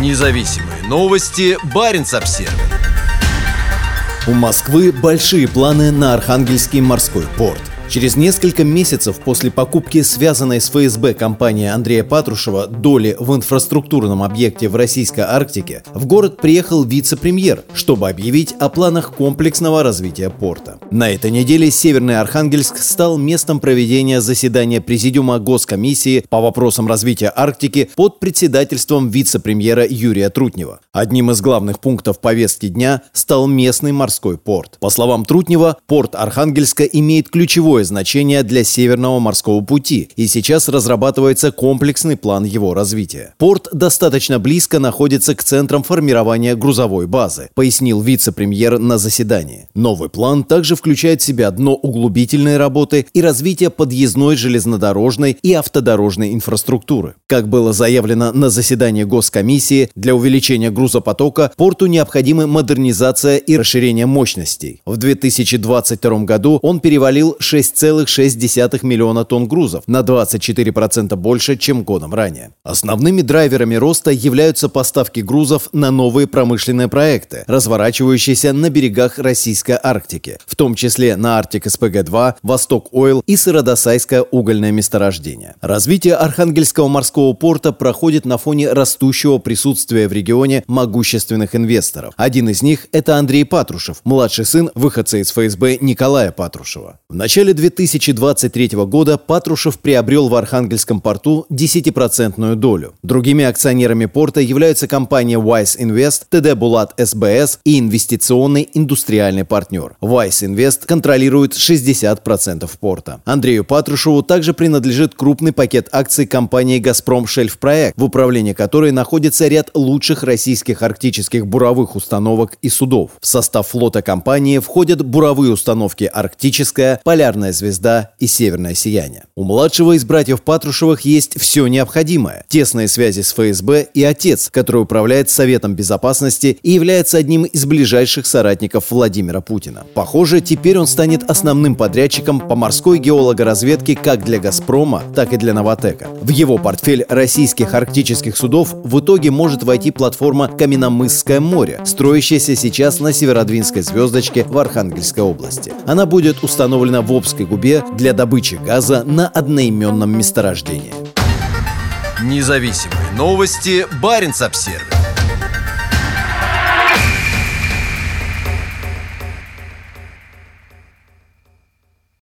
Независимые новости. Барин обсерва У Москвы большие планы на Архангельский морской порт. Через несколько месяцев после покупки связанной с ФСБ компании Андрея Патрушева доли в инфраструктурном объекте в Российской Арктике в город приехал вице-премьер, чтобы объявить о планах комплексного развития порта. На этой неделе Северный Архангельск стал местом проведения заседания Президиума Госкомиссии по вопросам развития Арктики под председательством вице-премьера Юрия Трутнева. Одним из главных пунктов повестки дня стал местный морской порт. По словам Трутнева, порт Архангельска имеет ключевой ключевое значение для Северного морского пути, и сейчас разрабатывается комплексный план его развития. Порт достаточно близко находится к центрам формирования грузовой базы, пояснил вице-премьер на заседании. Новый план также включает в себя дно углубительной работы и развитие подъездной железнодорожной и автодорожной инфраструктуры. Как было заявлено на заседании Госкомиссии, для увеличения грузопотока порту необходимы модернизация и расширение мощностей. В 2022 году он перевалил 6 6,6 миллиона тонн грузов, на 24% больше, чем годом ранее. Основными драйверами роста являются поставки грузов на новые промышленные проекты, разворачивающиеся на берегах Российской Арктики, в том числе на Арктик СПГ-2, Восток Ойл и Сыродосайское угольное месторождение. Развитие Архангельского морского порта проходит на фоне растущего присутствия в регионе могущественных инвесторов. Один из них – это Андрей Патрушев, младший сын выходца из ФСБ Николая Патрушева. В начале 2023 года Патрушев приобрел в Архангельском порту 10% долю. Другими акционерами порта являются компания Wise Invest, ТД Булат СБС и инвестиционный индустриальный партнер. Wise Invest контролирует 60% порта. Андрею Патрушеву также принадлежит крупный пакет акций компании «Газпром Шельф Проект», в управлении которой находится ряд лучших российских арктических буровых установок и судов. В состав флота компании входят буровые установки «Арктическая», «Полярная «Полярная звезда» и «Северное сияние». У младшего из братьев Патрушевых есть все необходимое. Тесные связи с ФСБ и отец, который управляет Советом Безопасности и является одним из ближайших соратников Владимира Путина. Похоже, теперь он станет основным подрядчиком по морской геологоразведке как для «Газпрома», так и для «Новотека». В его портфель российских арктических судов в итоге может войти платформа «Каменномысское море», строящаяся сейчас на Северодвинской звездочке в Архангельской области. Она будет установлена в Обск Курской губе для добычи газа на одноименном месторождении. Независимые новости. Барин обсервис